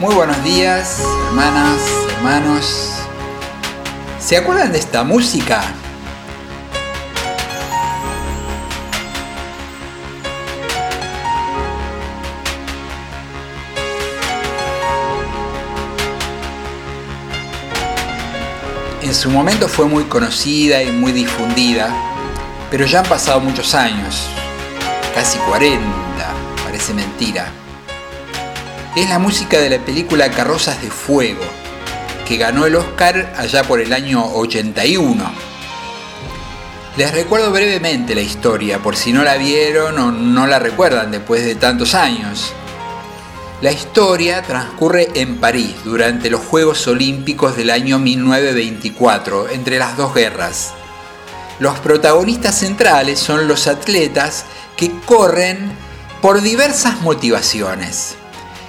Muy buenos días, hermanas, hermanos. ¿Se acuerdan de esta música? En su momento fue muy conocida y muy difundida, pero ya han pasado muchos años, casi 40, parece mentira. Es la música de la película Carrozas de Fuego, que ganó el Oscar allá por el año 81. Les recuerdo brevemente la historia, por si no la vieron o no la recuerdan después de tantos años. La historia transcurre en París durante los Juegos Olímpicos del año 1924, entre las dos guerras. Los protagonistas centrales son los atletas que corren por diversas motivaciones.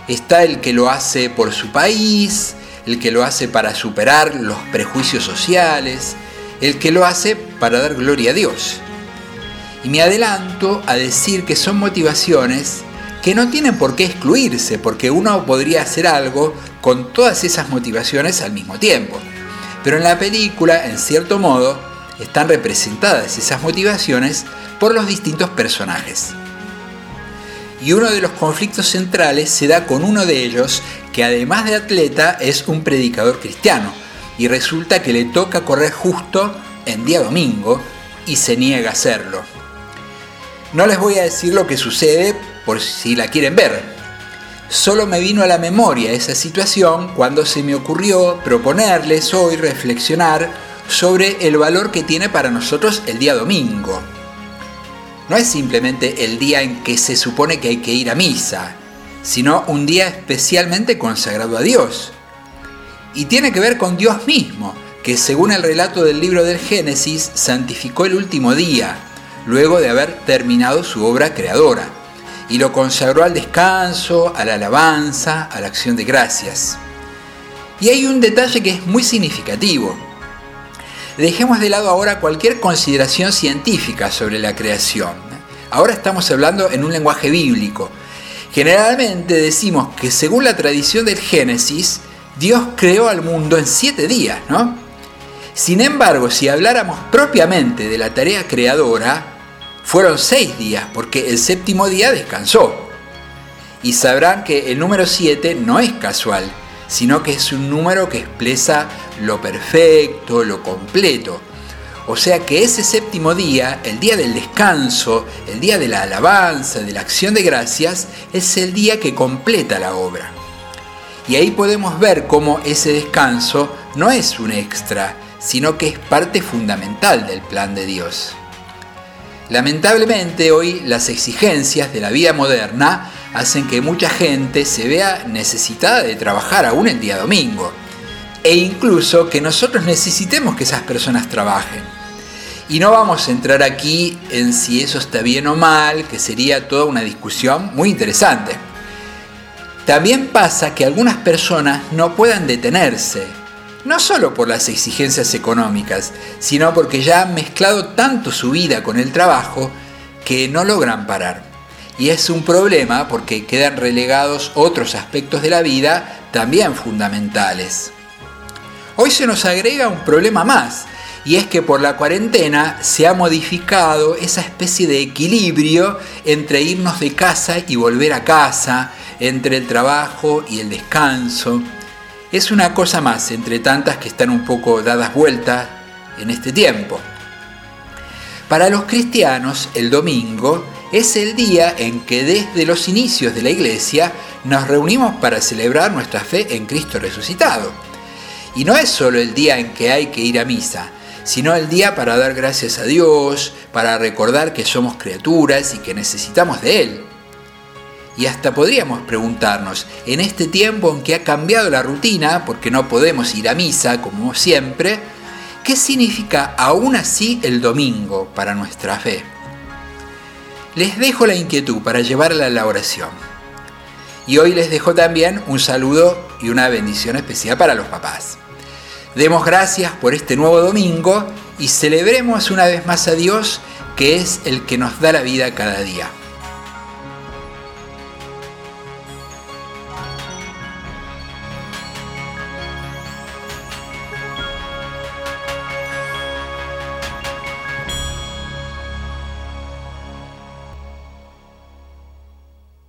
Está el que lo hace por su país, el que lo hace para superar los prejuicios sociales, el que lo hace para dar gloria a Dios. Y me adelanto a decir que son motivaciones que no tienen por qué excluirse, porque uno podría hacer algo con todas esas motivaciones al mismo tiempo. Pero en la película, en cierto modo, están representadas esas motivaciones por los distintos personajes. Y uno de los conflictos centrales se da con uno de ellos, que además de atleta es un predicador cristiano, y resulta que le toca correr justo en día domingo y se niega a hacerlo. No les voy a decir lo que sucede por si la quieren ver. Solo me vino a la memoria esa situación cuando se me ocurrió proponerles hoy reflexionar sobre el valor que tiene para nosotros el día domingo. No es simplemente el día en que se supone que hay que ir a misa, sino un día especialmente consagrado a Dios. Y tiene que ver con Dios mismo, que según el relato del libro del Génesis santificó el último día, luego de haber terminado su obra creadora y lo consagró al descanso, a la alabanza, a la acción de gracias. Y hay un detalle que es muy significativo. Dejemos de lado ahora cualquier consideración científica sobre la creación. Ahora estamos hablando en un lenguaje bíblico. Generalmente decimos que según la tradición del Génesis, Dios creó al mundo en siete días, ¿no? Sin embargo, si habláramos propiamente de la tarea creadora, fueron seis días porque el séptimo día descansó. Y sabrán que el número 7 no es casual, sino que es un número que expresa lo perfecto, lo completo. O sea que ese séptimo día, el día del descanso, el día de la alabanza, de la acción de gracias, es el día que completa la obra. Y ahí podemos ver cómo ese descanso no es un extra, sino que es parte fundamental del plan de Dios. Lamentablemente hoy las exigencias de la vida moderna hacen que mucha gente se vea necesitada de trabajar aún el día domingo e incluso que nosotros necesitemos que esas personas trabajen. Y no vamos a entrar aquí en si eso está bien o mal, que sería toda una discusión muy interesante. También pasa que algunas personas no puedan detenerse, no solo por las exigencias económicas, sino porque ya han mezclado tanto su vida con el trabajo que no logran parar. Y es un problema porque quedan relegados otros aspectos de la vida también fundamentales. Hoy se nos agrega un problema más, y es que por la cuarentena se ha modificado esa especie de equilibrio entre irnos de casa y volver a casa, entre el trabajo y el descanso, es una cosa más entre tantas que están un poco dadas vueltas en este tiempo. Para los cristianos, el domingo es el día en que desde los inicios de la iglesia nos reunimos para celebrar nuestra fe en Cristo resucitado. Y no es solo el día en que hay que ir a misa, sino el día para dar gracias a Dios, para recordar que somos criaturas y que necesitamos de Él. Y hasta podríamos preguntarnos, en este tiempo en que ha cambiado la rutina, porque no podemos ir a misa como siempre, ¿qué significa aún así el domingo para nuestra fe? Les dejo la inquietud para llevarla a la oración. Y hoy les dejo también un saludo y una bendición especial para los papás. Demos gracias por este nuevo domingo y celebremos una vez más a Dios, que es el que nos da la vida cada día.